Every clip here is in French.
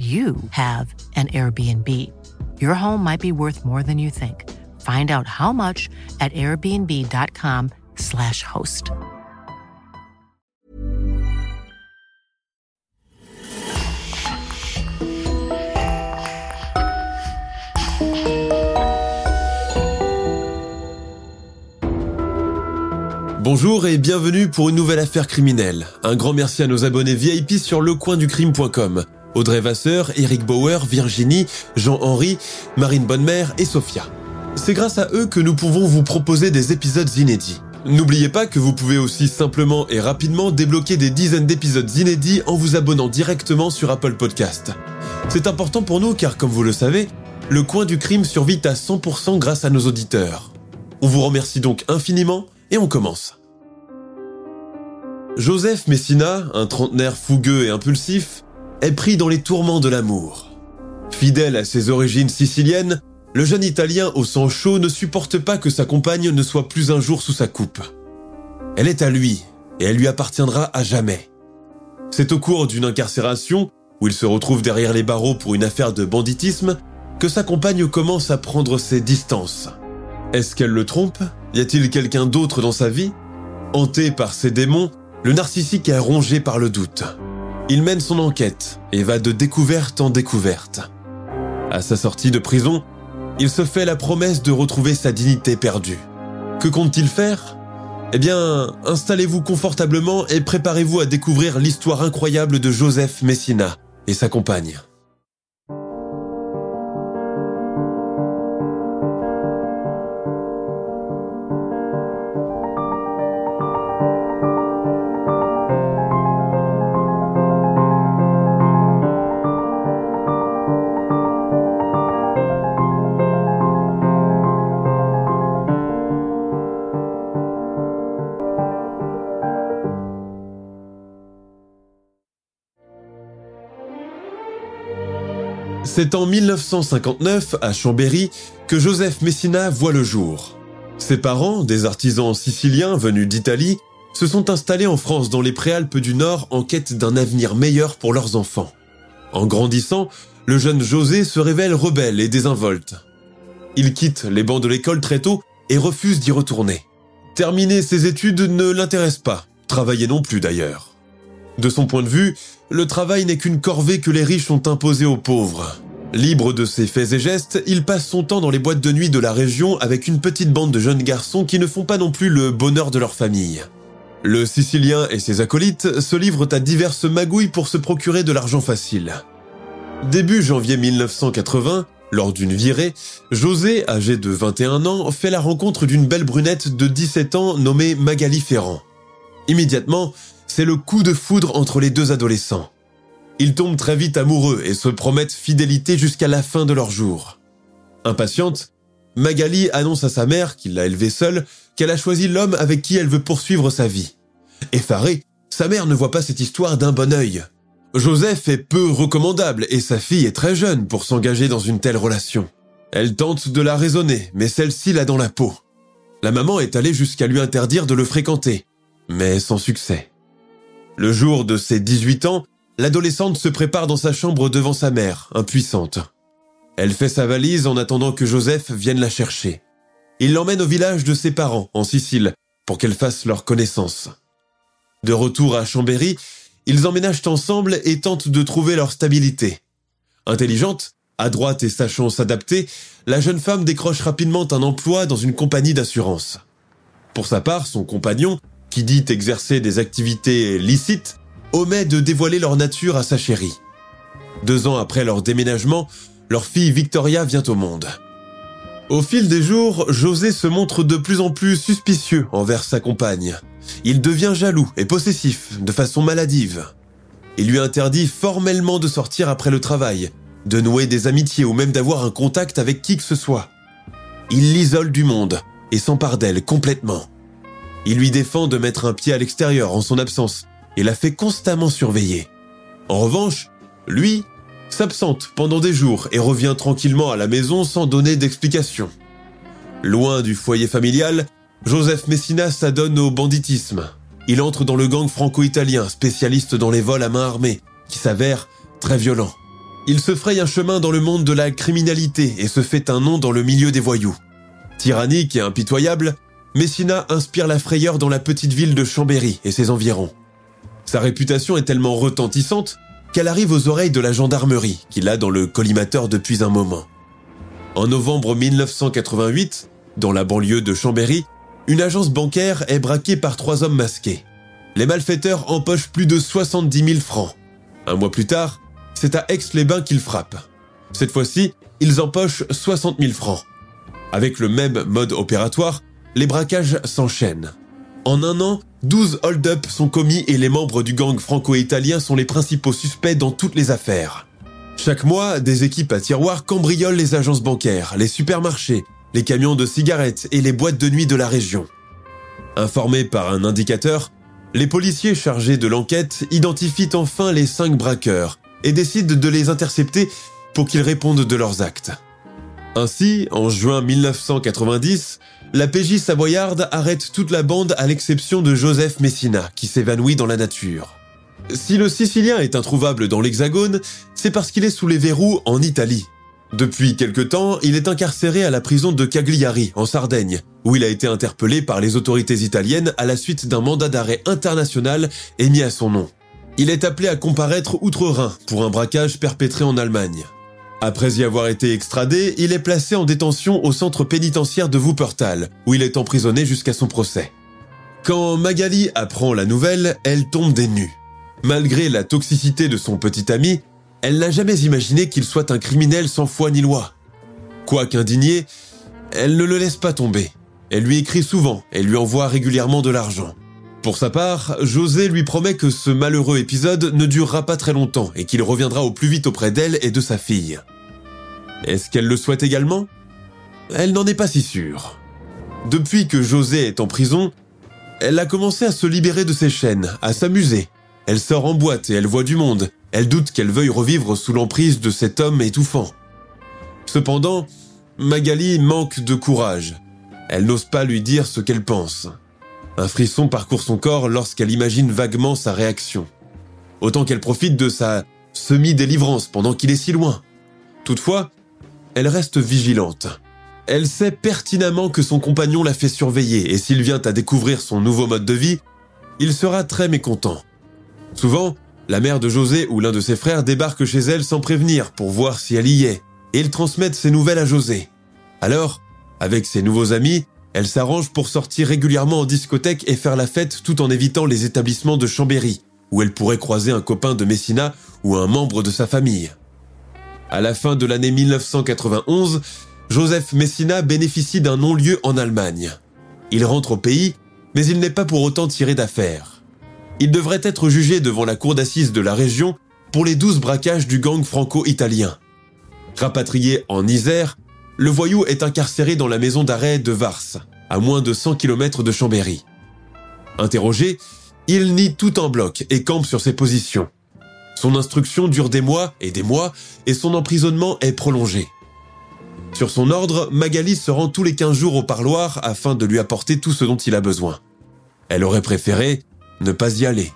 you have an Airbnb. Your home might be worth more than you think. Find out how much at airbnb.com/slash host. Bonjour et bienvenue pour une nouvelle affaire criminelle. Un grand merci à nos abonnés VIP sur lecoinducrime.com. Audrey Vasseur, Eric Bauer, Virginie, Jean-Henri, Marine Bonnemère et Sophia. C'est grâce à eux que nous pouvons vous proposer des épisodes inédits. N'oubliez pas que vous pouvez aussi simplement et rapidement débloquer des dizaines d'épisodes inédits en vous abonnant directement sur Apple Podcast. C'est important pour nous car comme vous le savez, le coin du crime survit à 100% grâce à nos auditeurs. On vous remercie donc infiniment et on commence. Joseph Messina, un trentenaire fougueux et impulsif, est pris dans les tourments de l'amour. Fidèle à ses origines siciliennes, le jeune Italien au sang chaud ne supporte pas que sa compagne ne soit plus un jour sous sa coupe. Elle est à lui, et elle lui appartiendra à jamais. C'est au cours d'une incarcération, où il se retrouve derrière les barreaux pour une affaire de banditisme, que sa compagne commence à prendre ses distances. Est-ce qu'elle le trompe? Y a-t-il quelqu'un d'autre dans sa vie? Hanté par ses démons, le narcissique est rongé par le doute. Il mène son enquête et va de découverte en découverte. À sa sortie de prison, il se fait la promesse de retrouver sa dignité perdue. Que compte-t-il faire? Eh bien, installez-vous confortablement et préparez-vous à découvrir l'histoire incroyable de Joseph Messina et sa compagne. C'est en 1959, à Chambéry, que Joseph Messina voit le jour. Ses parents, des artisans siciliens venus d'Italie, se sont installés en France dans les Préalpes du Nord en quête d'un avenir meilleur pour leurs enfants. En grandissant, le jeune José se révèle rebelle et désinvolte. Il quitte les bancs de l'école très tôt et refuse d'y retourner. Terminer ses études ne l'intéresse pas, travailler non plus d'ailleurs. De son point de vue, le travail n'est qu'une corvée que les riches ont imposée aux pauvres. Libre de ses faits et gestes, il passe son temps dans les boîtes de nuit de la région avec une petite bande de jeunes garçons qui ne font pas non plus le bonheur de leur famille. Le Sicilien et ses acolytes se livrent à diverses magouilles pour se procurer de l'argent facile. Début janvier 1980, lors d'une virée, José, âgé de 21 ans, fait la rencontre d'une belle brunette de 17 ans nommée Magali Ferrand. Immédiatement, c'est le coup de foudre entre les deux adolescents. Ils tombent très vite amoureux et se promettent fidélité jusqu'à la fin de leur jour. Impatiente, Magali annonce à sa mère, qui l'a élevée seule, qu'elle a choisi l'homme avec qui elle veut poursuivre sa vie. Effarée, sa mère ne voit pas cette histoire d'un bon œil. Joseph est peu recommandable et sa fille est très jeune pour s'engager dans une telle relation. Elle tente de la raisonner, mais celle-ci l'a dans la peau. La maman est allée jusqu'à lui interdire de le fréquenter, mais sans succès. Le jour de ses 18 ans, l'adolescente se prépare dans sa chambre devant sa mère, impuissante. Elle fait sa valise en attendant que Joseph vienne la chercher. Il l'emmène au village de ses parents, en Sicile, pour qu'elle fasse leur connaissance. De retour à Chambéry, ils emménagent ensemble et tentent de trouver leur stabilité. Intelligente, adroite et sachant s'adapter, la jeune femme décroche rapidement un emploi dans une compagnie d'assurance. Pour sa part, son compagnon, qui dit exercer des activités licites, omet de dévoiler leur nature à sa chérie. Deux ans après leur déménagement, leur fille Victoria vient au monde. Au fil des jours, José se montre de plus en plus suspicieux envers sa compagne. Il devient jaloux et possessif, de façon maladive. Il lui interdit formellement de sortir après le travail, de nouer des amitiés ou même d'avoir un contact avec qui que ce soit. Il l'isole du monde et s'empare d'elle complètement. Il lui défend de mettre un pied à l'extérieur en son absence et la fait constamment surveiller. En revanche, lui s'absente pendant des jours et revient tranquillement à la maison sans donner d'explication. Loin du foyer familial, Joseph Messina s'adonne au banditisme. Il entre dans le gang franco-italien, spécialiste dans les vols à main armée, qui s'avère très violent. Il se fraye un chemin dans le monde de la criminalité et se fait un nom dans le milieu des voyous. Tyrannique et impitoyable, Messina inspire la frayeur dans la petite ville de Chambéry et ses environs. Sa réputation est tellement retentissante qu'elle arrive aux oreilles de la gendarmerie, qui l'a dans le collimateur depuis un moment. En novembre 1988, dans la banlieue de Chambéry, une agence bancaire est braquée par trois hommes masqués. Les malfaiteurs empochent plus de 70 000 francs. Un mois plus tard, c'est à Aix-les-Bains qu'ils frappent. Cette fois-ci, ils empochent 60 000 francs. Avec le même mode opératoire, les braquages s'enchaînent. En un an, 12 hold-up sont commis et les membres du gang franco-italien sont les principaux suspects dans toutes les affaires. Chaque mois, des équipes à tiroirs cambriolent les agences bancaires, les supermarchés, les camions de cigarettes et les boîtes de nuit de la région. Informés par un indicateur, les policiers chargés de l'enquête identifient enfin les cinq braqueurs et décident de les intercepter pour qu'ils répondent de leurs actes. Ainsi, en juin 1990, la PJ savoyarde arrête toute la bande à l'exception de Joseph Messina, qui s'évanouit dans la nature. Si le Sicilien est introuvable dans l'Hexagone, c'est parce qu'il est sous les verrous en Italie. Depuis quelque temps, il est incarcéré à la prison de Cagliari, en Sardaigne, où il a été interpellé par les autorités italiennes à la suite d'un mandat d'arrêt international émis à son nom. Il est appelé à comparaître outre-Rhin pour un braquage perpétré en Allemagne. Après y avoir été extradé, il est placé en détention au centre pénitentiaire de Wuppertal, où il est emprisonné jusqu'à son procès. Quand Magali apprend la nouvelle, elle tombe des nues. Malgré la toxicité de son petit ami, elle n'a jamais imaginé qu'il soit un criminel sans foi ni loi. Quoique indignée, elle ne le laisse pas tomber. Elle lui écrit souvent et lui envoie régulièrement de l'argent. Pour sa part, José lui promet que ce malheureux épisode ne durera pas très longtemps et qu'il reviendra au plus vite auprès d'elle et de sa fille. Est-ce qu'elle le souhaite également? Elle n'en est pas si sûre. Depuis que José est en prison, elle a commencé à se libérer de ses chaînes, à s'amuser. Elle sort en boîte et elle voit du monde. Elle doute qu'elle veuille revivre sous l'emprise de cet homme étouffant. Cependant, Magali manque de courage. Elle n'ose pas lui dire ce qu'elle pense. Un frisson parcourt son corps lorsqu'elle imagine vaguement sa réaction. Autant qu'elle profite de sa semi-délivrance pendant qu'il est si loin. Toutefois, elle reste vigilante. Elle sait pertinemment que son compagnon l'a fait surveiller et s'il vient à découvrir son nouveau mode de vie, il sera très mécontent. Souvent, la mère de José ou l'un de ses frères débarque chez elle sans prévenir pour voir si elle y est, et ils transmettent ses nouvelles à José. Alors, avec ses nouveaux amis, elle s'arrange pour sortir régulièrement en discothèque et faire la fête tout en évitant les établissements de Chambéry, où elle pourrait croiser un copain de Messina ou un membre de sa famille. À la fin de l'année 1991, Joseph Messina bénéficie d'un non-lieu en Allemagne. Il rentre au pays, mais il n'est pas pour autant tiré d'affaire. Il devrait être jugé devant la cour d'assises de la région pour les douze braquages du gang franco-italien. Rapatrié en Isère, le voyou est incarcéré dans la maison d'arrêt de Vars, à moins de 100 km de Chambéry. Interrogé, il nie tout en bloc et campe sur ses positions. Son instruction dure des mois et des mois et son emprisonnement est prolongé. Sur son ordre, Magali se rend tous les 15 jours au parloir afin de lui apporter tout ce dont il a besoin. Elle aurait préféré ne pas y aller.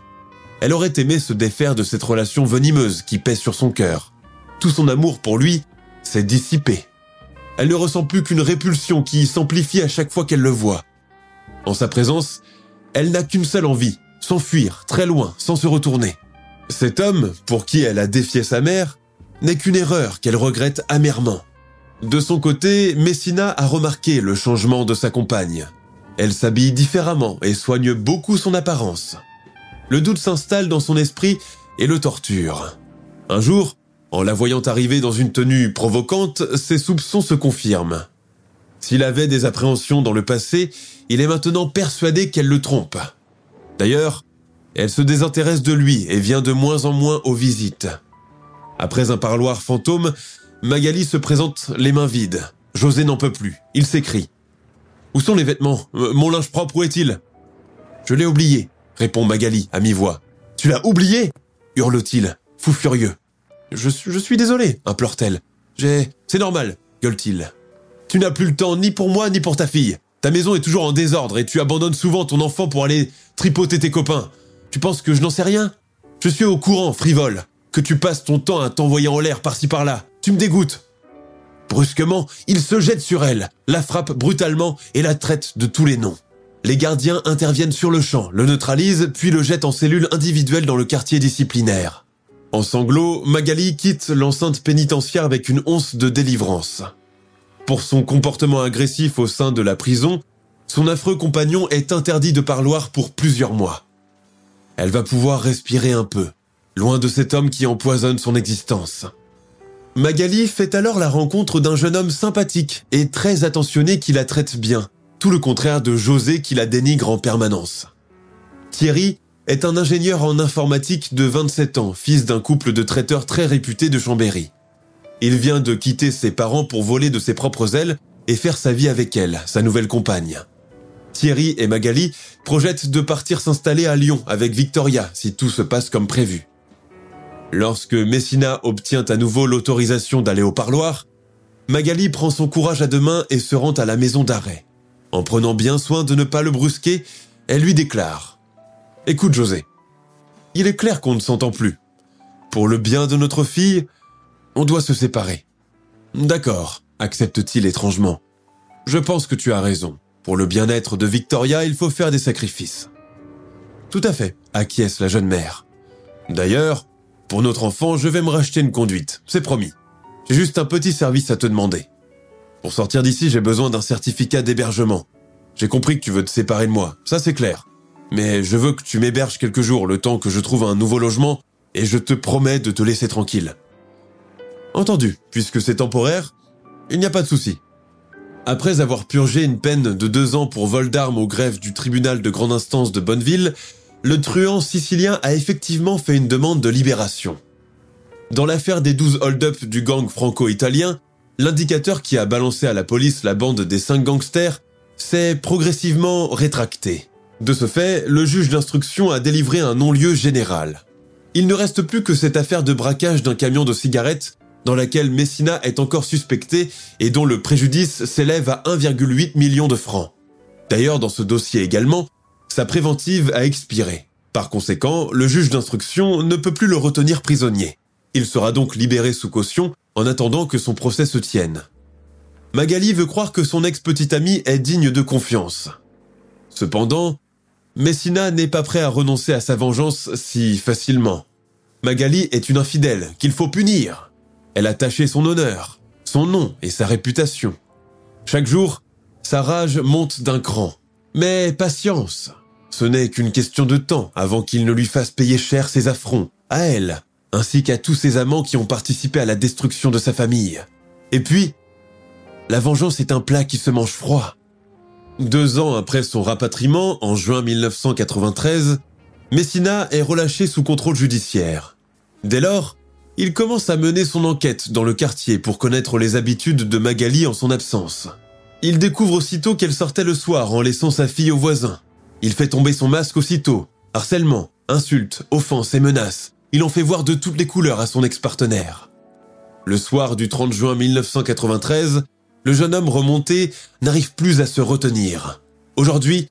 Elle aurait aimé se défaire de cette relation venimeuse qui pèse sur son cœur. Tout son amour pour lui s'est dissipé. Elle ne ressent plus qu'une répulsion qui s'amplifie à chaque fois qu'elle le voit. En sa présence, elle n'a qu'une seule envie, s'enfuir très loin sans se retourner. Cet homme, pour qui elle a défié sa mère, n'est qu'une erreur qu'elle regrette amèrement. De son côté, Messina a remarqué le changement de sa compagne. Elle s'habille différemment et soigne beaucoup son apparence. Le doute s'installe dans son esprit et le torture. Un jour, en la voyant arriver dans une tenue provocante, ses soupçons se confirment. S'il avait des appréhensions dans le passé, il est maintenant persuadé qu'elle le trompe. D'ailleurs, elle se désintéresse de lui et vient de moins en moins aux visites. Après un parloir fantôme, Magali se présente les mains vides. José n'en peut plus. Il s'écrie. Où sont les vêtements? Euh, Mon linge propre, où est-il? Je l'ai oublié, répond Magali à mi-voix. Tu l'as oublié? hurle-t-il, fou furieux. Je, suis désolé, implore-t-elle. J'ai... C'est normal, gueule-t-il. Tu n'as plus le temps ni pour moi ni pour ta fille. Ta maison est toujours en désordre et tu abandonnes souvent ton enfant pour aller tripoter tes copains. Tu penses que je n'en sais rien? Je suis au courant, frivole, que tu passes ton temps à t'envoyer en l'air par-ci par-là. Tu me dégoûtes. Brusquement, il se jette sur elle, la frappe brutalement et la traite de tous les noms. Les gardiens interviennent sur le champ, le neutralisent, puis le jettent en cellule individuelle dans le quartier disciplinaire. En sanglots, Magali quitte l'enceinte pénitentiaire avec une once de délivrance. Pour son comportement agressif au sein de la prison, son affreux compagnon est interdit de parloir pour plusieurs mois. Elle va pouvoir respirer un peu, loin de cet homme qui empoisonne son existence. Magali fait alors la rencontre d'un jeune homme sympathique et très attentionné qui la traite bien, tout le contraire de José qui la dénigre en permanence. Thierry est un ingénieur en informatique de 27 ans, fils d'un couple de traiteurs très réputés de Chambéry. Il vient de quitter ses parents pour voler de ses propres ailes et faire sa vie avec elle, sa nouvelle compagne. Thierry et Magali projettent de partir s'installer à Lyon avec Victoria si tout se passe comme prévu. Lorsque Messina obtient à nouveau l'autorisation d'aller au parloir, Magali prend son courage à deux mains et se rend à la maison d'arrêt. En prenant bien soin de ne pas le brusquer, elle lui déclare ⁇ Écoute José, il est clair qu'on ne s'entend plus. Pour le bien de notre fille, on doit se séparer. D'accord, accepte-t-il étrangement. Je pense que tu as raison. Pour le bien-être de Victoria, il faut faire des sacrifices. Tout à fait, acquiesce la jeune mère. D'ailleurs, pour notre enfant, je vais me racheter une conduite, c'est promis. J'ai juste un petit service à te demander. Pour sortir d'ici, j'ai besoin d'un certificat d'hébergement. J'ai compris que tu veux te séparer de moi, ça c'est clair. Mais je veux que tu m'héberges quelques jours le temps que je trouve un nouveau logement et je te promets de te laisser tranquille. Entendu, puisque c'est temporaire, il n'y a pas de souci. Après avoir purgé une peine de deux ans pour vol d'armes au greffe du tribunal de grande instance de Bonneville, le truand sicilien a effectivement fait une demande de libération. Dans l'affaire des 12 hold-up du gang franco-italien, l'indicateur qui a balancé à la police la bande des cinq gangsters s'est progressivement rétracté. De ce fait, le juge d'instruction a délivré un non-lieu général. Il ne reste plus que cette affaire de braquage d'un camion de cigarettes dans laquelle Messina est encore suspecté et dont le préjudice s'élève à 1,8 million de francs. D'ailleurs, dans ce dossier également, sa préventive a expiré. Par conséquent, le juge d'instruction ne peut plus le retenir prisonnier. Il sera donc libéré sous caution en attendant que son procès se tienne. Magali veut croire que son ex-petite amie est digne de confiance. Cependant, Messina n'est pas prêt à renoncer à sa vengeance si facilement. Magali est une infidèle qu'il faut punir. Elle a taché son honneur, son nom et sa réputation. Chaque jour, sa rage monte d'un cran. Mais patience, ce n'est qu'une question de temps avant qu'il ne lui fasse payer cher ses affronts, à elle, ainsi qu'à tous ses amants qui ont participé à la destruction de sa famille. Et puis, la vengeance est un plat qui se mange froid. Deux ans après son rapatriement, en juin 1993, Messina est relâché sous contrôle judiciaire. Dès lors, il commence à mener son enquête dans le quartier pour connaître les habitudes de Magali en son absence. Il découvre aussitôt qu'elle sortait le soir en laissant sa fille au voisin. Il fait tomber son masque aussitôt. Harcèlement, insultes, offenses et menaces. Il en fait voir de toutes les couleurs à son ex-partenaire. Le soir du 30 juin 1993, le jeune homme remonté n'arrive plus à se retenir. Aujourd'hui,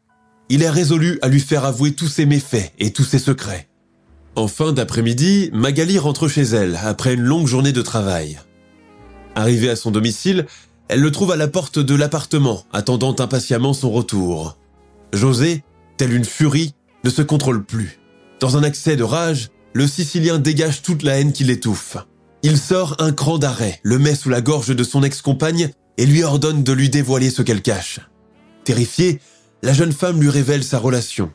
il est résolu à lui faire avouer tous ses méfaits et tous ses secrets. En fin d'après-midi, Magali rentre chez elle après une longue journée de travail. Arrivée à son domicile, elle le trouve à la porte de l'appartement, attendant impatiemment son retour. José, telle une furie, ne se contrôle plus. Dans un accès de rage, le Sicilien dégage toute la haine qui l'étouffe. Il sort un cran d'arrêt, le met sous la gorge de son ex-compagne et lui ordonne de lui dévoiler ce qu'elle cache. Terrifiée, la jeune femme lui révèle sa relation.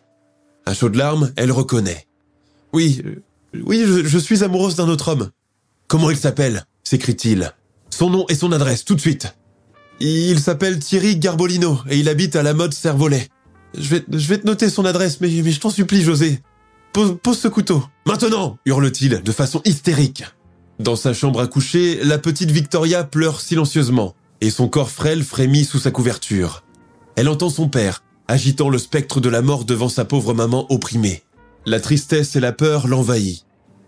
À chaudes larmes, elle reconnaît. Oui, euh, oui, je, suis amoureuse d'un autre homme. Comment il s'appelle? s'écrie-t-il. Son nom et son adresse, tout de suite. Il s'appelle Thierry Garbolino et il habite à la mode Servolet. Je vais, je vais te noter son adresse, mais, mais je t'en supplie, José. Pose, pose ce couteau. Maintenant hurle-t-il de façon hystérique. Dans sa chambre à coucher, la petite Victoria pleure silencieusement, et son corps frêle frémit sous sa couverture. Elle entend son père, agitant le spectre de la mort devant sa pauvre maman opprimée. La tristesse et la peur l'envahissent.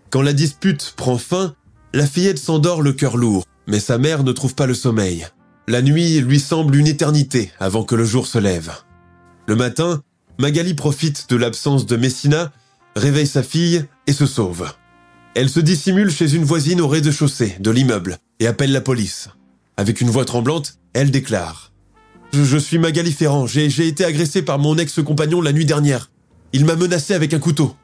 Quand la dispute prend fin, la fillette s'endort le cœur lourd, mais sa mère ne trouve pas le sommeil. La nuit lui semble une éternité avant que le jour se lève. Le matin, Magali profite de l'absence de Messina, réveille sa fille et se sauve. Elle se dissimule chez une voisine au rez-de-chaussée de l'immeuble et appelle la police. Avec une voix tremblante, elle déclare ⁇ je, suis Magali Ferrand, j'ai été agressée par mon ex-compagnon la nuit dernière. Il m'a menacé avec un couteau.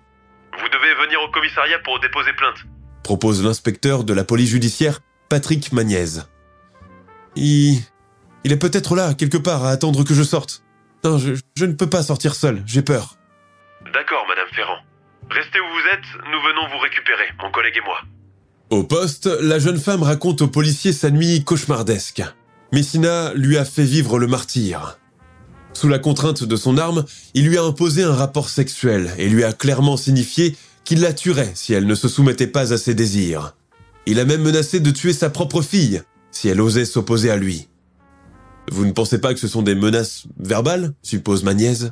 Vous devez venir au commissariat pour déposer plainte, propose l'inspecteur de la police judiciaire, Patrick Magnaise. Il... Il est peut-être là, quelque part, à attendre que je sorte. Non, je, je ne peux pas sortir seul, j'ai peur. D'accord, Madame Ferrand. Restez où vous êtes, nous venons vous récupérer, mon collègue et moi. Au poste, la jeune femme raconte au policier sa nuit cauchemardesque. Messina lui a fait vivre le martyr. Sous la contrainte de son arme, il lui a imposé un rapport sexuel et lui a clairement signifié qu'il la tuerait si elle ne se soumettait pas à ses désirs. Il a même menacé de tuer sa propre fille si elle osait s'opposer à lui. Vous ne pensez pas que ce sont des menaces verbales suppose ma nièce.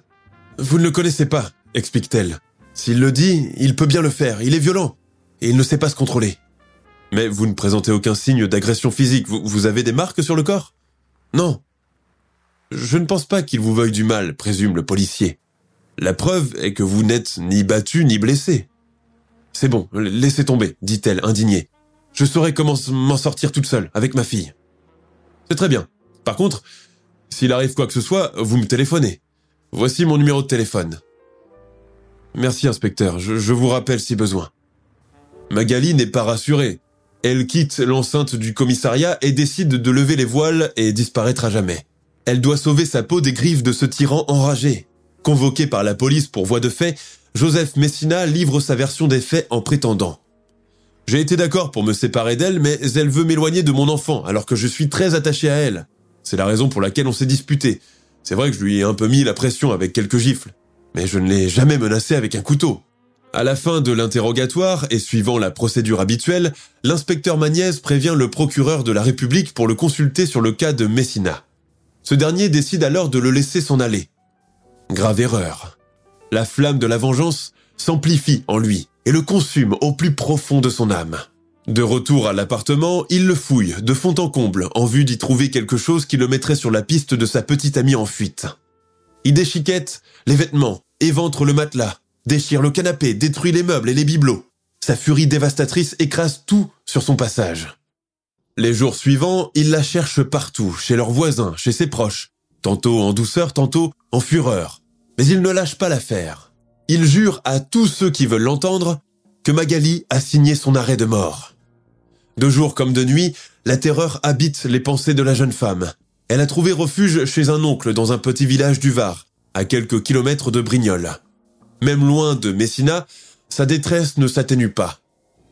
Vous ne le connaissez pas, explique-t-elle. S'il le dit, il peut bien le faire, il est violent, et il ne sait pas se contrôler. Mais vous ne présentez aucun signe d'agression physique, vous, avez des marques sur le corps? Non. Je ne pense pas qu'il vous veuille du mal, présume le policier. La preuve est que vous n'êtes ni battu ni blessé. C'est bon, laissez tomber, dit-elle, indignée. Je saurai comment m'en sortir toute seule, avec ma fille. C'est très bien. Par contre, s'il arrive quoi que ce soit, vous me téléphonez. Voici mon numéro de téléphone. Merci, inspecteur, je, vous rappelle si besoin. Magali n'est pas rassurée. Elle quitte l'enceinte du commissariat et décide de lever les voiles et disparaître à jamais. Elle doit sauver sa peau des griffes de ce tyran enragé. Convoqué par la police pour voie de fait, Joseph Messina livre sa version des faits en prétendant J'ai été d'accord pour me séparer d'elle, mais elle veut m'éloigner de mon enfant alors que je suis très attaché à elle. C'est la raison pour laquelle on s'est disputé. C'est vrai que je lui ai un peu mis la pression avec quelques gifles, mais je ne l'ai jamais menacé avec un couteau. À la fin de l'interrogatoire et suivant la procédure habituelle, l'inspecteur Magnès prévient le procureur de la République pour le consulter sur le cas de Messina. Ce dernier décide alors de le laisser s'en aller. Grave erreur. La flamme de la vengeance s'amplifie en lui et le consume au plus profond de son âme. De retour à l'appartement, il le fouille de fond en comble en vue d'y trouver quelque chose qui le mettrait sur la piste de sa petite amie en fuite. Il déchiquette les vêtements, éventre le matelas, déchire le canapé, détruit les meubles et les bibelots. Sa furie dévastatrice écrase tout sur son passage. Les jours suivants, il la cherche partout, chez leurs voisins, chez ses proches, tantôt en douceur, tantôt en fureur. Mais il ne lâche pas l'affaire. Il jure à tous ceux qui veulent l'entendre que Magali a signé son arrêt de mort. De jour comme de nuit, la terreur habite les pensées de la jeune femme. Elle a trouvé refuge chez un oncle dans un petit village du Var, à quelques kilomètres de Brignoles. Même loin de Messina, sa détresse ne s'atténue pas.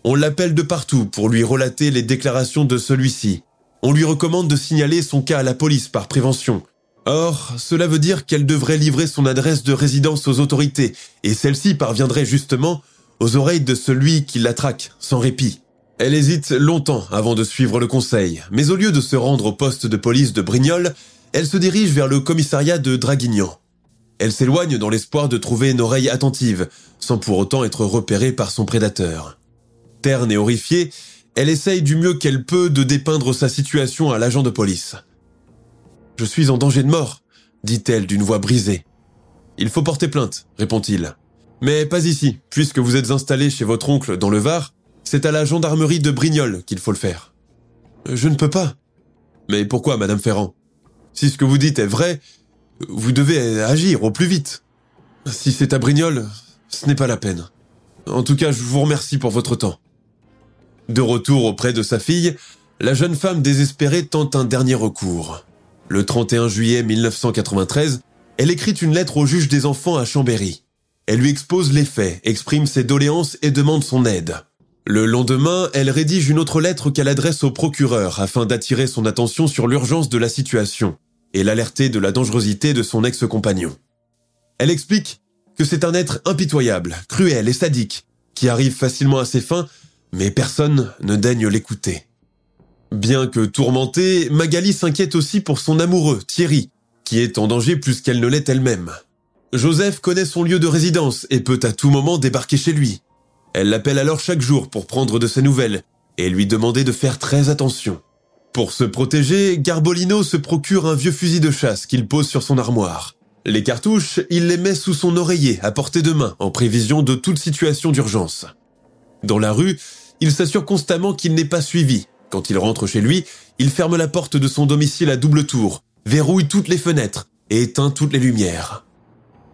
On l'appelle de partout pour lui relater les déclarations de celui-ci. On lui recommande de signaler son cas à la police par prévention. Or, cela veut dire qu'elle devrait livrer son adresse de résidence aux autorités, et celle-ci parviendrait justement aux oreilles de celui qui la traque, sans répit. Elle hésite longtemps avant de suivre le conseil, mais au lieu de se rendre au poste de police de Brignoles, elle se dirige vers le commissariat de Draguignan. Elle s'éloigne dans l'espoir de trouver une oreille attentive, sans pour autant être repérée par son prédateur. Terne et horrifiée, elle essaye du mieux qu'elle peut de dépeindre sa situation à l'agent de police. Je suis en danger de mort, dit-elle d'une voix brisée. Il faut porter plainte, répond-il. Mais pas ici, puisque vous êtes installé chez votre oncle dans le Var, c'est à la gendarmerie de Brignoles qu'il faut le faire. Je ne peux pas. Mais pourquoi, Madame Ferrand? Si ce que vous dites est vrai, vous devez agir au plus vite. Si c'est à Brignoles, ce n'est pas la peine. En tout cas, je vous remercie pour votre temps. De retour auprès de sa fille, la jeune femme désespérée tente un dernier recours. Le 31 juillet 1993, elle écrit une lettre au juge des enfants à Chambéry. Elle lui expose les faits, exprime ses doléances et demande son aide. Le lendemain, elle rédige une autre lettre qu'elle adresse au procureur afin d'attirer son attention sur l'urgence de la situation et l'alerter de la dangerosité de son ex-compagnon. Elle explique que c'est un être impitoyable, cruel et sadique, qui arrive facilement à ses fins mais personne ne daigne l'écouter. Bien que tourmentée, Magali s'inquiète aussi pour son amoureux, Thierry, qui est en danger plus qu'elle ne l'est elle-même. Joseph connaît son lieu de résidence et peut à tout moment débarquer chez lui. Elle l'appelle alors chaque jour pour prendre de ses nouvelles et lui demander de faire très attention. Pour se protéger, Garbolino se procure un vieux fusil de chasse qu'il pose sur son armoire. Les cartouches, il les met sous son oreiller à portée de main en prévision de toute situation d'urgence. Dans la rue, il s'assure constamment qu'il n'est pas suivi. Quand il rentre chez lui, il ferme la porte de son domicile à double tour, verrouille toutes les fenêtres et éteint toutes les lumières.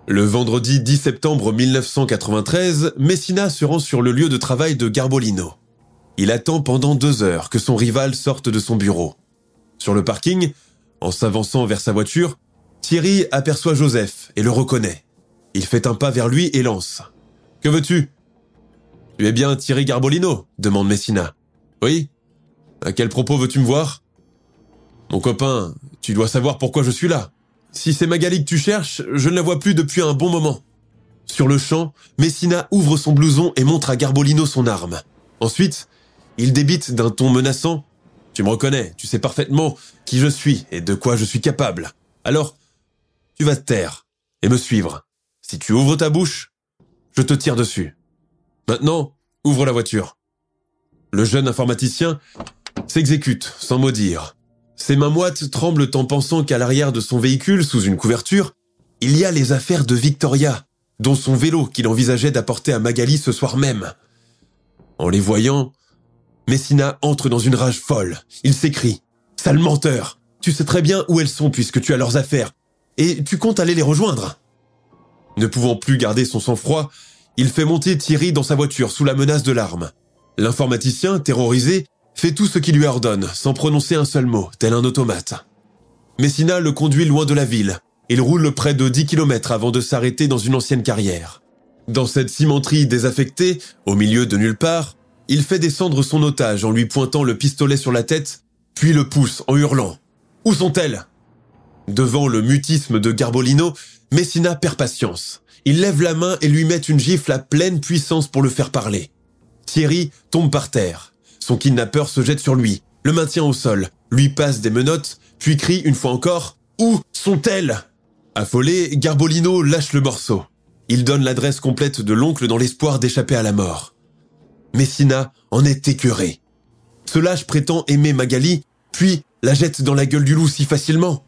Le vendredi 10 septembre 1993, Messina se rend sur le lieu de travail de Garbolino. Il attend pendant deux heures que son rival sorte de son bureau. Sur le parking, en s'avançant vers sa voiture, Thierry aperçoit Joseph et le reconnaît. Il fait un pas vers lui et lance. Que veux-tu? Tu es bien Thierry Garbolino demande Messina. Oui? À quel propos veux-tu me voir? Mon copain, tu dois savoir pourquoi je suis là. Si c'est Magali que tu cherches, je ne la vois plus depuis un bon moment. Sur le champ, Messina ouvre son blouson et montre à Garbolino son arme. Ensuite, il débite d'un ton menaçant. Tu me reconnais, tu sais parfaitement qui je suis et de quoi je suis capable. Alors, tu vas te taire et me suivre. Si tu ouvres ta bouche, je te tire dessus. Maintenant, ouvre la voiture. Le jeune informaticien s'exécute sans mot dire. Ses mains moites tremblent en pensant qu'à l'arrière de son véhicule, sous une couverture, il y a les affaires de Victoria, dont son vélo qu'il envisageait d'apporter à Magali ce soir même. En les voyant, Messina entre dans une rage folle. Il s'écrie ⁇ Sale menteur Tu sais très bien où elles sont puisque tu as leurs affaires, et tu comptes aller les rejoindre !⁇ Ne pouvant plus garder son sang-froid, il fait monter Thierry dans sa voiture sous la menace de l'arme. L'informaticien, terrorisé, fait tout ce qu'il lui ordonne, sans prononcer un seul mot, tel un automate. Messina le conduit loin de la ville. Il roule près de 10 km avant de s'arrêter dans une ancienne carrière. Dans cette cimenterie désaffectée, au milieu de nulle part, il fait descendre son otage en lui pointant le pistolet sur la tête, puis le pousse en hurlant. Où sont-elles? Devant le mutisme de Garbolino, Messina perd patience. Il lève la main et lui met une gifle à pleine puissance pour le faire parler. Thierry tombe par terre. Son kidnappeur se jette sur lui, le maintient au sol, lui passe des menottes, puis crie une fois encore Où sont-elles? Affolé, Garbolino lâche le morceau. Il donne l'adresse complète de l'oncle dans l'espoir d'échapper à la mort. Messina en est écœuré. Ce lâche prétend aimer Magali, puis la jette dans la gueule du loup si facilement.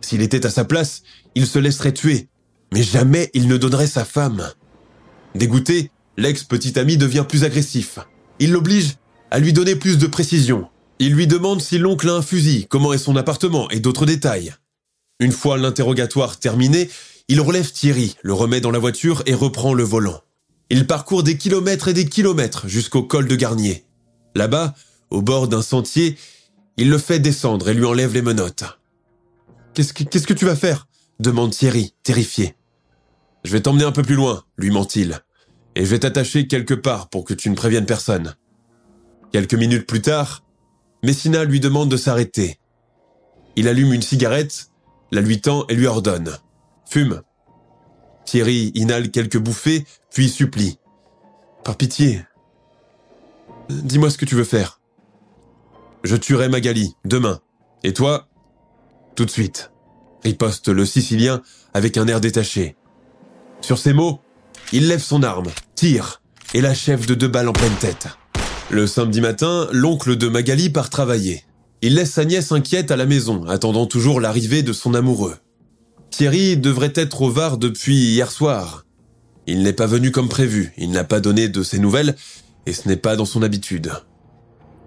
S'il était à sa place, il se laisserait tuer, mais jamais il ne donnerait sa femme. Dégoûté, l'ex-petit ami devient plus agressif. Il l'oblige à lui donner plus de précision. Il lui demande si l'oncle a un fusil, comment est son appartement et d'autres détails. Une fois l'interrogatoire terminé, il relève Thierry, le remet dans la voiture et reprend le volant. Il parcourt des kilomètres et des kilomètres jusqu'au col de Garnier. Là-bas, au bord d'un sentier, il le fait descendre et lui enlève les menottes. Qu'est-ce que, tu vas faire? demande Thierry, terrifié. Je vais t'emmener un peu plus loin, lui ment-il, et je vais t'attacher quelque part pour que tu ne préviennes personne. Quelques minutes plus tard, Messina lui demande de s'arrêter. Il allume une cigarette, la lui tend et lui ordonne. Fume. Thierry inhale quelques bouffées, puis supplie. Par pitié. Dis-moi ce que tu veux faire. Je tuerai Magali, demain. Et toi Tout de suite. Riposte le Sicilien avec un air détaché. Sur ces mots, il lève son arme, tire, et l'achève de deux balles en pleine tête. Le samedi matin, l'oncle de Magali part travailler. Il laisse sa nièce inquiète à la maison, attendant toujours l'arrivée de son amoureux. Thierry devrait être au Var depuis hier soir. Il n'est pas venu comme prévu, il n'a pas donné de ses nouvelles, et ce n'est pas dans son habitude.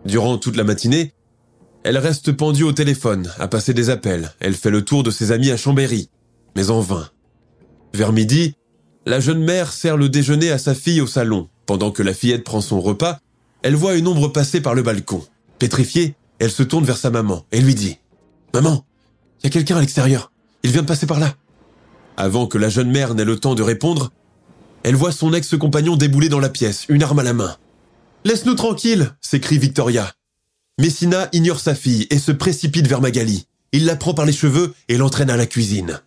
Durant toute la matinée, elle reste pendue au téléphone, à passer des appels. Elle fait le tour de ses amis à Chambéry, mais en vain. Vers midi, la jeune mère sert le déjeuner à sa fille au salon. Pendant que la fillette prend son repas, elle voit une ombre passer par le balcon. Pétrifiée, elle se tourne vers sa maman et lui dit ⁇ Maman, il y a quelqu'un à l'extérieur. Il vient de passer par là. ⁇ Avant que la jeune mère n'ait le temps de répondre, elle voit son ex-compagnon débouler dans la pièce, une arme à la main. ⁇ Laisse-nous tranquille s'écrie Victoria. Messina ignore sa fille et se précipite vers Magali. Il la prend par les cheveux et l'entraîne à la cuisine.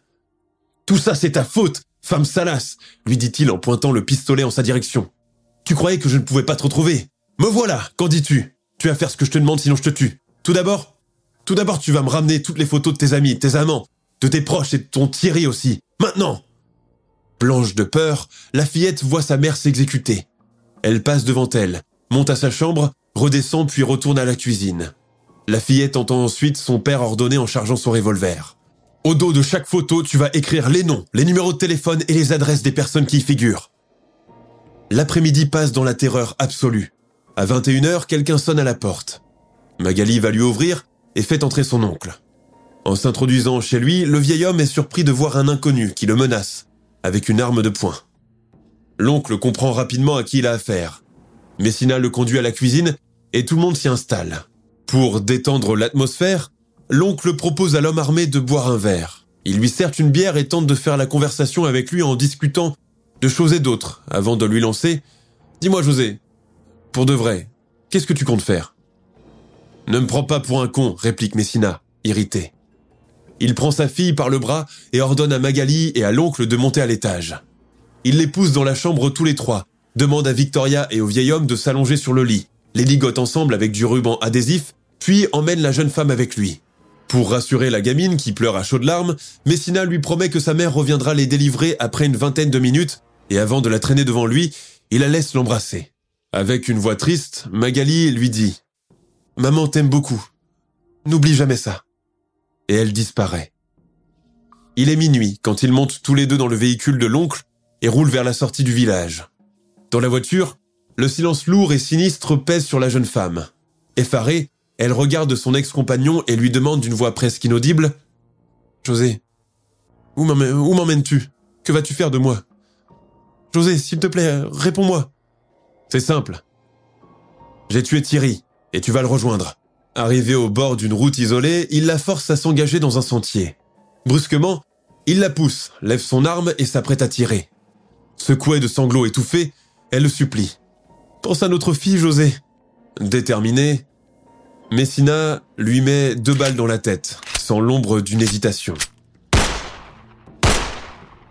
Tout ça, c'est ta faute, femme salace, lui dit-il en pointant le pistolet en sa direction. Tu croyais que je ne pouvais pas te retrouver Me voilà, qu'en dis-tu? Tu vas faire ce que je te demande sinon je te tue. Tout d'abord, tout d'abord tu vas me ramener toutes les photos de tes amis, tes amants, de tes proches et de ton Thierry aussi. Maintenant Blanche de peur, la fillette voit sa mère s'exécuter. Elle passe devant elle, monte à sa chambre, redescend puis retourne à la cuisine. La fillette entend ensuite son père ordonner en chargeant son revolver. Au dos de chaque photo, tu vas écrire les noms, les numéros de téléphone et les adresses des personnes qui y figurent. L'après-midi passe dans la terreur absolue. À 21h, quelqu'un sonne à la porte. Magali va lui ouvrir et fait entrer son oncle. En s'introduisant chez lui, le vieil homme est surpris de voir un inconnu qui le menace, avec une arme de poing. L'oncle comprend rapidement à qui il a affaire. Messina le conduit à la cuisine et tout le monde s'y installe. Pour détendre l'atmosphère, l'oncle propose à l'homme armé de boire un verre. Il lui sert une bière et tente de faire la conversation avec lui en discutant de choses et d'autres, avant de lui lancer Dis-moi, José, pour de vrai, qu'est-ce que tu comptes faire Ne me prends pas pour un con, réplique Messina, irrité. Il prend sa fille par le bras et ordonne à Magali et à l'oncle de monter à l'étage. Il les pousse dans la chambre tous les trois, demande à Victoria et au vieil homme de s'allonger sur le lit, les ligote ensemble avec du ruban adhésif, puis emmène la jeune femme avec lui. Pour rassurer la gamine qui pleure à chaudes larmes, Messina lui promet que sa mère reviendra les délivrer après une vingtaine de minutes, et avant de la traîner devant lui, il la laisse l'embrasser. Avec une voix triste, Magali lui dit ⁇ Maman t'aime beaucoup. N'oublie jamais ça. ⁇ Et elle disparaît. Il est minuit quand ils montent tous les deux dans le véhicule de l'oncle et roulent vers la sortie du village. Dans la voiture, le silence lourd et sinistre pèse sur la jeune femme. Effarée, elle regarde son ex-compagnon et lui demande d'une voix presque inaudible José, où m'emmènes-tu? Que vas-tu faire de moi? José, s'il te plaît, réponds-moi. C'est simple. J'ai tué Thierry, et tu vas le rejoindre. Arrivé au bord d'une route isolée, il la force à s'engager dans un sentier. Brusquement, il la pousse, lève son arme et s'apprête à tirer. Secouée de sanglots étouffés, elle le supplie. Pense à notre fille, José. Déterminée, Messina lui met deux balles dans la tête, sans l'ombre d'une hésitation.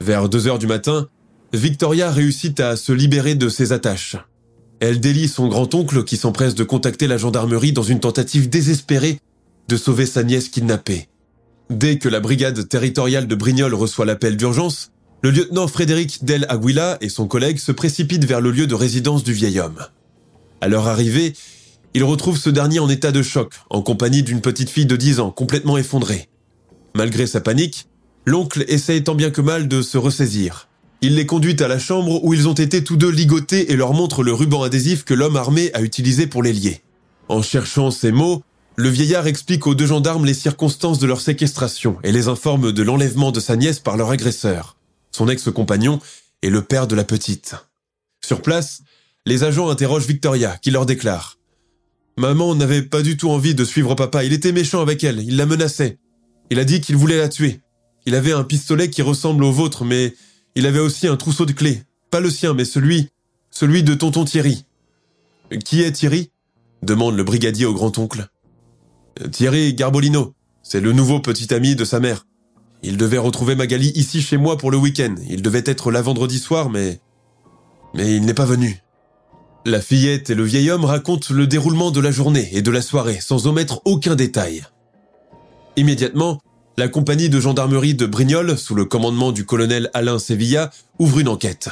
Vers deux heures du matin, Victoria réussit à se libérer de ses attaches. Elle délie son grand-oncle qui s'empresse de contacter la gendarmerie dans une tentative désespérée de sauver sa nièce kidnappée. Dès que la brigade territoriale de Brignoles reçoit l'appel d'urgence, le lieutenant Frédéric Del Aguila et son collègue se précipitent vers le lieu de résidence du vieil homme. À leur arrivée, il retrouve ce dernier en état de choc, en compagnie d'une petite fille de 10 ans, complètement effondrée. Malgré sa panique, l'oncle essaye tant bien que mal de se ressaisir. Il les conduit à la chambre où ils ont été tous deux ligotés et leur montre le ruban adhésif que l'homme armé a utilisé pour les lier. En cherchant ces mots, le vieillard explique aux deux gendarmes les circonstances de leur séquestration et les informe de l'enlèvement de sa nièce par leur agresseur, son ex-compagnon et le père de la petite. Sur place, les agents interrogent Victoria, qui leur déclare Maman n'avait pas du tout envie de suivre papa, il était méchant avec elle, il la menaçait. Il a dit qu'il voulait la tuer. Il avait un pistolet qui ressemble au vôtre, mais il avait aussi un trousseau de clés. Pas le sien, mais celui, celui de tonton Thierry. Qui est Thierry? demande le brigadier au grand-oncle. Thierry Garbolino, c'est le nouveau petit ami de sa mère. Il devait retrouver Magali ici chez moi pour le week-end. Il devait être là vendredi soir, mais... Mais il n'est pas venu. La fillette et le vieil homme racontent le déroulement de la journée et de la soirée sans omettre aucun détail. Immédiatement, la compagnie de gendarmerie de Brignoles, sous le commandement du colonel Alain Sevilla, ouvre une enquête.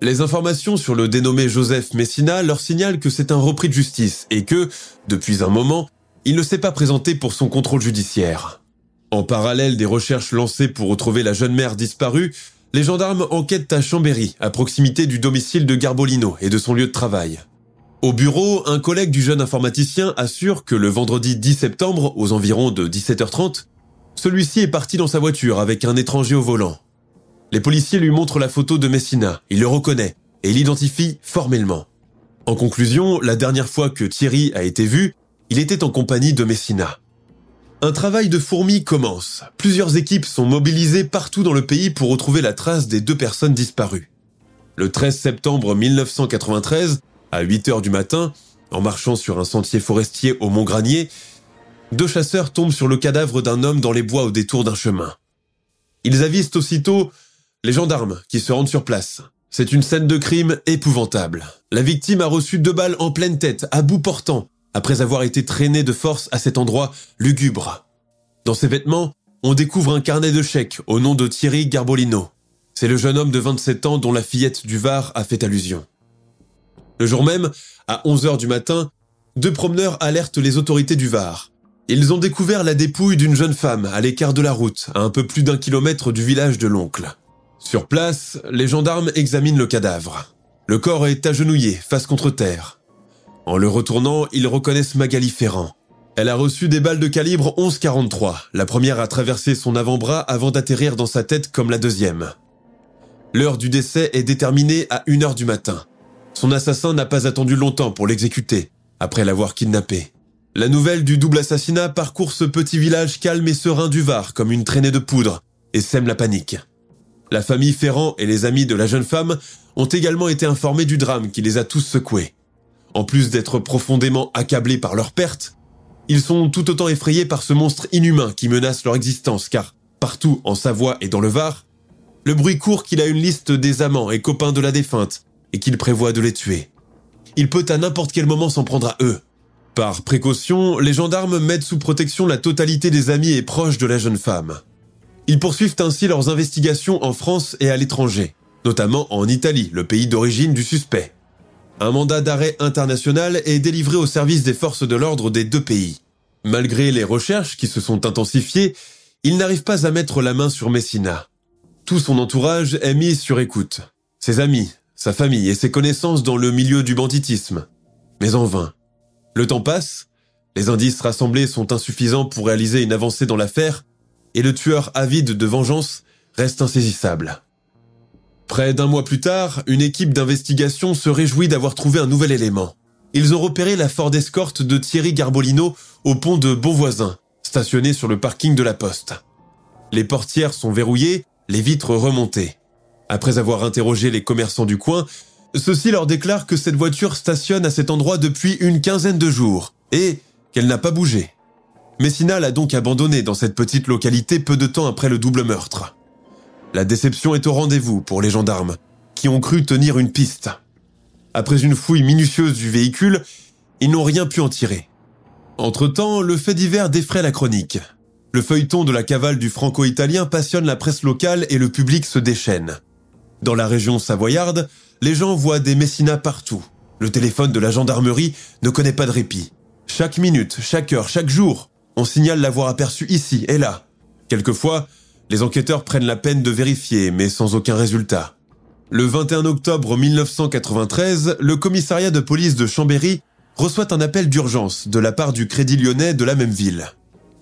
Les informations sur le dénommé Joseph Messina leur signalent que c'est un repris de justice et que, depuis un moment, il ne s'est pas présenté pour son contrôle judiciaire. En parallèle des recherches lancées pour retrouver la jeune mère disparue, les gendarmes enquêtent à Chambéry, à proximité du domicile de Garbolino et de son lieu de travail. Au bureau, un collègue du jeune informaticien assure que le vendredi 10 septembre, aux environs de 17h30, celui-ci est parti dans sa voiture avec un étranger au volant. Les policiers lui montrent la photo de Messina, il le reconnaît et l'identifie formellement. En conclusion, la dernière fois que Thierry a été vu, il était en compagnie de Messina. Un travail de fourmi commence. Plusieurs équipes sont mobilisées partout dans le pays pour retrouver la trace des deux personnes disparues. Le 13 septembre 1993, à 8 heures du matin, en marchant sur un sentier forestier au Mont Granier, deux chasseurs tombent sur le cadavre d'un homme dans les bois au détour d'un chemin. Ils avisent aussitôt les gendarmes qui se rendent sur place. C'est une scène de crime épouvantable. La victime a reçu deux balles en pleine tête, à bout portant, après avoir été traînée de force à cet endroit lugubre. Dans ses vêtements, on découvre un carnet de chèques au nom de Thierry Garbolino. C'est le jeune homme de 27 ans dont la fillette du Var a fait allusion. Le jour même, à 11h du matin, deux promeneurs alertent les autorités du Var. Ils ont découvert la dépouille d'une jeune femme à l'écart de la route, à un peu plus d'un kilomètre du village de l'oncle. Sur place, les gendarmes examinent le cadavre. Le corps est agenouillé, face contre terre. En le retournant, ils reconnaissent Magali Ferrand. Elle a reçu des balles de calibre 11,43. La première a traversé son avant-bras avant d'atterrir dans sa tête comme la deuxième. L'heure du décès est déterminée à 1h du matin. Son assassin n'a pas attendu longtemps pour l'exécuter, après l'avoir kidnappé. La nouvelle du double assassinat parcourt ce petit village calme et serein du Var comme une traînée de poudre et sème la panique. La famille Ferrand et les amis de la jeune femme ont également été informés du drame qui les a tous secoués. En plus d'être profondément accablés par leur perte, ils sont tout autant effrayés par ce monstre inhumain qui menace leur existence car, partout en Savoie et dans le Var, le bruit court qu'il a une liste des amants et copains de la défunte et qu'il prévoit de les tuer. Il peut à n'importe quel moment s'en prendre à eux. Par précaution, les gendarmes mettent sous protection la totalité des amis et proches de la jeune femme. Ils poursuivent ainsi leurs investigations en France et à l'étranger, notamment en Italie, le pays d'origine du suspect. Un mandat d'arrêt international est délivré au service des forces de l'ordre des deux pays. Malgré les recherches qui se sont intensifiées, ils n'arrivent pas à mettre la main sur Messina. Tout son entourage est mis sur écoute. Ses amis, sa famille et ses connaissances dans le milieu du banditisme. Mais en vain. Le temps passe, les indices rassemblés sont insuffisants pour réaliser une avancée dans l'affaire, et le tueur avide de vengeance reste insaisissable. Près d'un mois plus tard, une équipe d'investigation se réjouit d'avoir trouvé un nouvel élément. Ils ont repéré la Ford Escort de Thierry Garbolino au pont de Bonvoisin, stationné sur le parking de la Poste. Les portières sont verrouillées, les vitres remontées. Après avoir interrogé les commerçants du coin, ceux-ci leur déclarent que cette voiture stationne à cet endroit depuis une quinzaine de jours et qu'elle n'a pas bougé. Messina l'a donc abandonné dans cette petite localité peu de temps après le double meurtre. La déception est au rendez-vous pour les gendarmes, qui ont cru tenir une piste. Après une fouille minutieuse du véhicule, ils n'ont rien pu en tirer. Entre-temps, le fait divers défraie la chronique. Le feuilleton de la cavale du franco-italien passionne la presse locale et le public se déchaîne. Dans la région savoyarde, les gens voient des Messina partout. Le téléphone de la gendarmerie ne connaît pas de répit. Chaque minute, chaque heure, chaque jour, on signale l'avoir aperçu ici et là. Quelquefois, les enquêteurs prennent la peine de vérifier, mais sans aucun résultat. Le 21 octobre 1993, le commissariat de police de Chambéry reçoit un appel d'urgence de la part du Crédit Lyonnais de la même ville.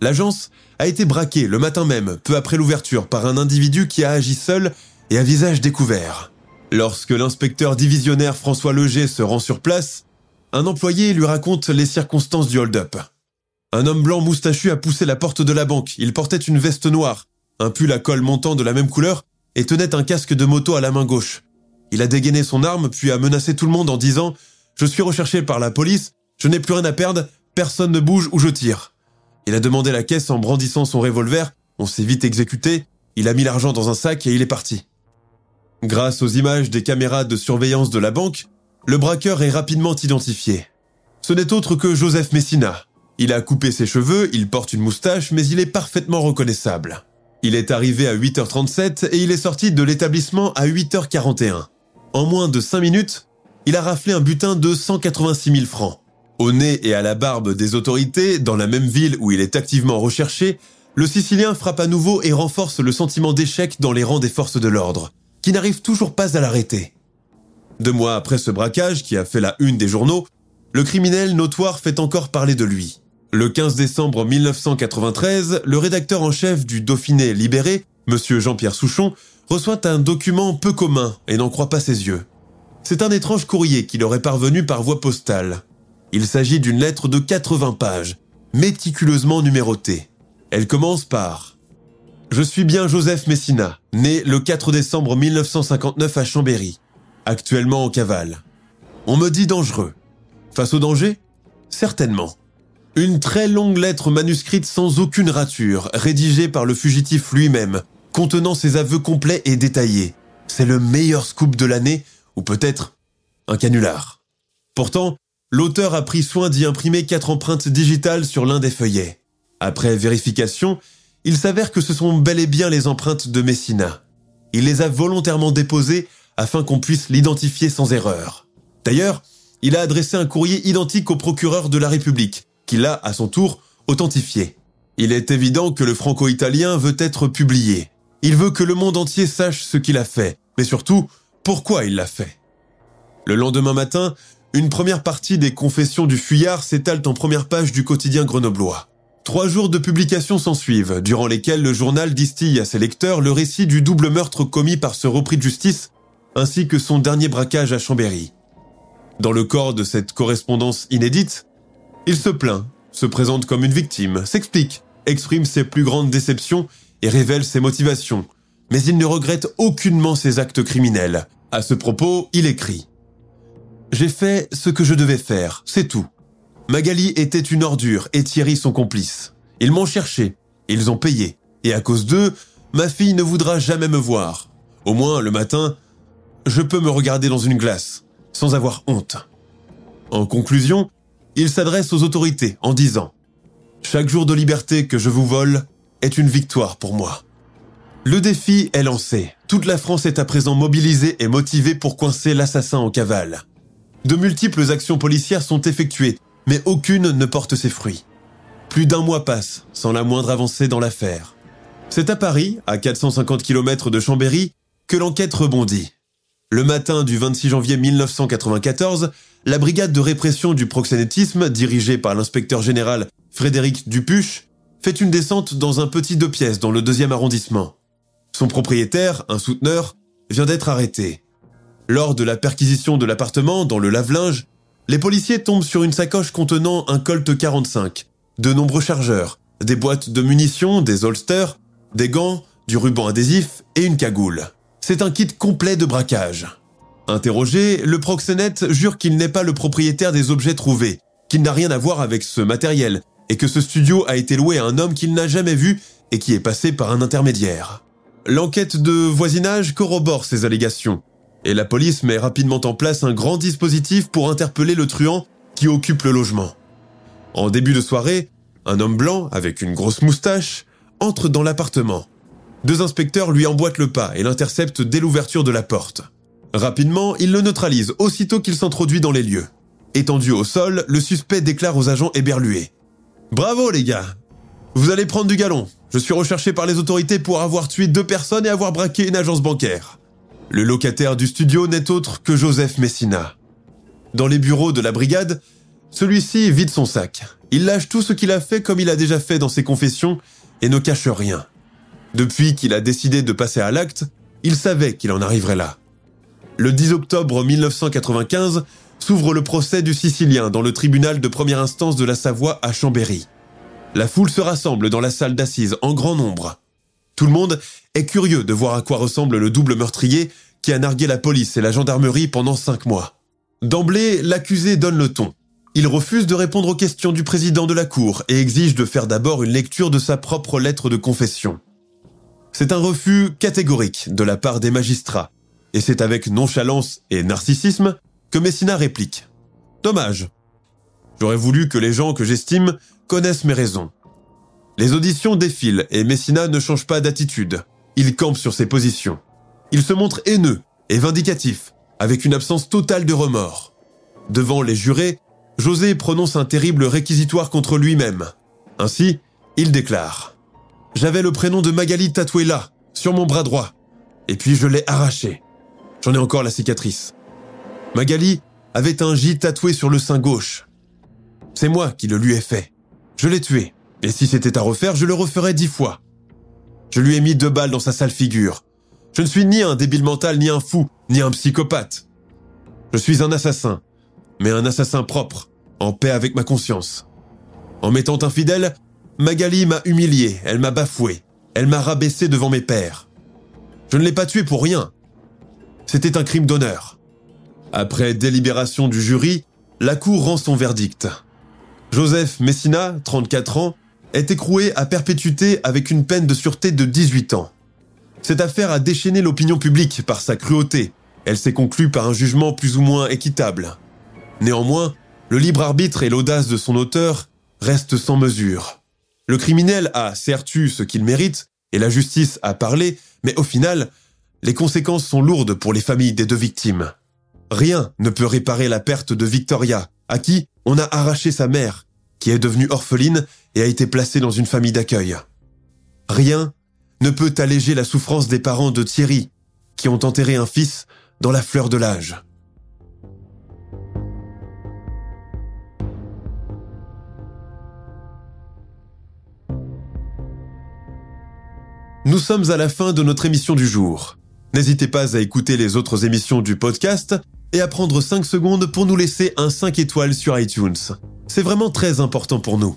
L'agence a été braquée le matin même, peu après l'ouverture, par un individu qui a agi seul et à visage découvert. Lorsque l'inspecteur divisionnaire François Leger se rend sur place, un employé lui raconte les circonstances du hold-up. Un homme blanc moustachu a poussé la porte de la banque. Il portait une veste noire, un pull à col montant de la même couleur et tenait un casque de moto à la main gauche. Il a dégainé son arme puis a menacé tout le monde en disant ⁇ Je suis recherché par la police, je n'ai plus rien à perdre, personne ne bouge ou je tire ⁇ Il a demandé la caisse en brandissant son revolver, on s'est vite exécuté, il a mis l'argent dans un sac et il est parti. Grâce aux images des caméras de surveillance de la banque, le braqueur est rapidement identifié. Ce n'est autre que Joseph Messina, il a coupé ses cheveux, il porte une moustache, mais il est parfaitement reconnaissable. Il est arrivé à 8h37 et il est sorti de l'établissement à 8h41. En moins de 5 minutes, il a raflé un butin de 186 000 francs. Au nez et à la barbe des autorités, dans la même ville où il est activement recherché, le Sicilien frappe à nouveau et renforce le sentiment d'échec dans les rangs des forces de l'ordre, qui n'arrivent toujours pas à l'arrêter. Deux mois après ce braquage qui a fait la une des journaux, le criminel notoire fait encore parler de lui. Le 15 décembre 1993, le rédacteur en chef du Dauphiné libéré, M. Jean-Pierre Souchon, reçoit un document peu commun et n'en croit pas ses yeux. C'est un étrange courrier qui leur est parvenu par voie postale. Il s'agit d'une lettre de 80 pages, méticuleusement numérotée. Elle commence par Je suis bien Joseph Messina, né le 4 décembre 1959 à Chambéry, actuellement en cavale. On me dit dangereux. Face au danger? Certainement. Une très longue lettre manuscrite sans aucune rature, rédigée par le fugitif lui-même, contenant ses aveux complets et détaillés. C'est le meilleur scoop de l'année, ou peut-être un canular. Pourtant, l'auteur a pris soin d'y imprimer quatre empreintes digitales sur l'un des feuillets. Après vérification, il s'avère que ce sont bel et bien les empreintes de Messina. Il les a volontairement déposées afin qu'on puisse l'identifier sans erreur. D'ailleurs, il a adressé un courrier identique au procureur de la République, qui l'a, à son tour, authentifié. Il est évident que le franco-italien veut être publié. Il veut que le monde entier sache ce qu'il a fait, mais surtout, pourquoi il l'a fait. Le lendemain matin, une première partie des confessions du fuyard s'étalent en première page du quotidien grenoblois. Trois jours de publication s'ensuivent, durant lesquels le journal distille à ses lecteurs le récit du double meurtre commis par ce repris de justice, ainsi que son dernier braquage à Chambéry. Dans le corps de cette correspondance inédite, il se plaint, se présente comme une victime, s'explique, exprime ses plus grandes déceptions et révèle ses motivations, mais il ne regrette aucunement ses actes criminels. À ce propos, il écrit J'ai fait ce que je devais faire, c'est tout. Magali était une ordure et Thierry son complice. Ils m'ont cherché, ils ont payé, et à cause d'eux, ma fille ne voudra jamais me voir. Au moins, le matin, je peux me regarder dans une glace, sans avoir honte. En conclusion, il s'adresse aux autorités en disant ⁇ Chaque jour de liberté que je vous vole est une victoire pour moi. Le défi est lancé. Toute la France est à présent mobilisée et motivée pour coincer l'assassin en cavale. De multiples actions policières sont effectuées, mais aucune ne porte ses fruits. Plus d'un mois passe sans la moindre avancée dans l'affaire. C'est à Paris, à 450 km de Chambéry, que l'enquête rebondit. Le matin du 26 janvier 1994, la brigade de répression du proxénétisme, dirigée par l'inspecteur général Frédéric Dupuche, fait une descente dans un petit deux pièces dans le deuxième arrondissement. Son propriétaire, un souteneur, vient d'être arrêté. Lors de la perquisition de l'appartement dans le lave-linge, les policiers tombent sur une sacoche contenant un Colt 45, de nombreux chargeurs, des boîtes de munitions, des holsters, des gants, du ruban adhésif et une cagoule. C'est un kit complet de braquage. Interrogé, le proxénète jure qu'il n'est pas le propriétaire des objets trouvés, qu'il n'a rien à voir avec ce matériel, et que ce studio a été loué à un homme qu'il n'a jamais vu et qui est passé par un intermédiaire. L'enquête de voisinage corrobore ces allégations, et la police met rapidement en place un grand dispositif pour interpeller le truand qui occupe le logement. En début de soirée, un homme blanc avec une grosse moustache entre dans l'appartement. Deux inspecteurs lui emboîtent le pas et l'interceptent dès l'ouverture de la porte. Rapidement, ils le neutralisent aussitôt qu'il s'introduit dans les lieux. Étendu au sol, le suspect déclare aux agents éberlués. Bravo les gars Vous allez prendre du galon. Je suis recherché par les autorités pour avoir tué deux personnes et avoir braqué une agence bancaire. Le locataire du studio n'est autre que Joseph Messina. Dans les bureaux de la brigade, celui-ci vide son sac. Il lâche tout ce qu'il a fait comme il a déjà fait dans ses confessions et ne cache rien. Depuis qu'il a décidé de passer à l'acte, il savait qu'il en arriverait là. Le 10 octobre 1995 s'ouvre le procès du Sicilien dans le tribunal de première instance de la Savoie à Chambéry. La foule se rassemble dans la salle d'assises en grand nombre. Tout le monde est curieux de voir à quoi ressemble le double meurtrier qui a nargué la police et la gendarmerie pendant cinq mois. D'emblée, l'accusé donne le ton. Il refuse de répondre aux questions du président de la Cour et exige de faire d'abord une lecture de sa propre lettre de confession. C'est un refus catégorique de la part des magistrats, et c'est avec nonchalance et narcissisme que Messina réplique. Dommage. J'aurais voulu que les gens que j'estime connaissent mes raisons. Les auditions défilent et Messina ne change pas d'attitude. Il campe sur ses positions. Il se montre haineux et vindicatif, avec une absence totale de remords. Devant les jurés, José prononce un terrible réquisitoire contre lui-même. Ainsi, il déclare ⁇ J'avais le prénom de Magali tatoué là, sur mon bras droit, et puis je l'ai arraché. J'en ai encore la cicatrice. Magali avait un J tatoué sur le sein gauche. C'est moi qui le lui ai fait. Je l'ai tué. Et si c'était à refaire, je le referais dix fois. Je lui ai mis deux balles dans sa sale figure. Je ne suis ni un débile mental, ni un fou, ni un psychopathe. Je suis un assassin, mais un assassin propre, en paix avec ma conscience. En m'étant infidèle, Magali m'a humilié, elle m'a bafoué, elle m'a rabaissé devant mes pères. Je ne l'ai pas tué pour rien. C'était un crime d'honneur. Après délibération du jury, la cour rend son verdict. Joseph Messina, 34 ans, est écroué à perpétuité avec une peine de sûreté de 18 ans. Cette affaire a déchaîné l'opinion publique par sa cruauté. Elle s'est conclue par un jugement plus ou moins équitable. Néanmoins, le libre arbitre et l'audace de son auteur restent sans mesure. Le criminel a certes eu ce qu'il mérite, et la justice a parlé, mais au final, les conséquences sont lourdes pour les familles des deux victimes. Rien ne peut réparer la perte de Victoria, à qui on a arraché sa mère, qui est devenue orpheline et a été placée dans une famille d'accueil. Rien ne peut alléger la souffrance des parents de Thierry, qui ont enterré un fils dans la fleur de l'âge. Nous sommes à la fin de notre émission du jour. N'hésitez pas à écouter les autres émissions du podcast et à prendre 5 secondes pour nous laisser un 5 étoiles sur iTunes. C'est vraiment très important pour nous.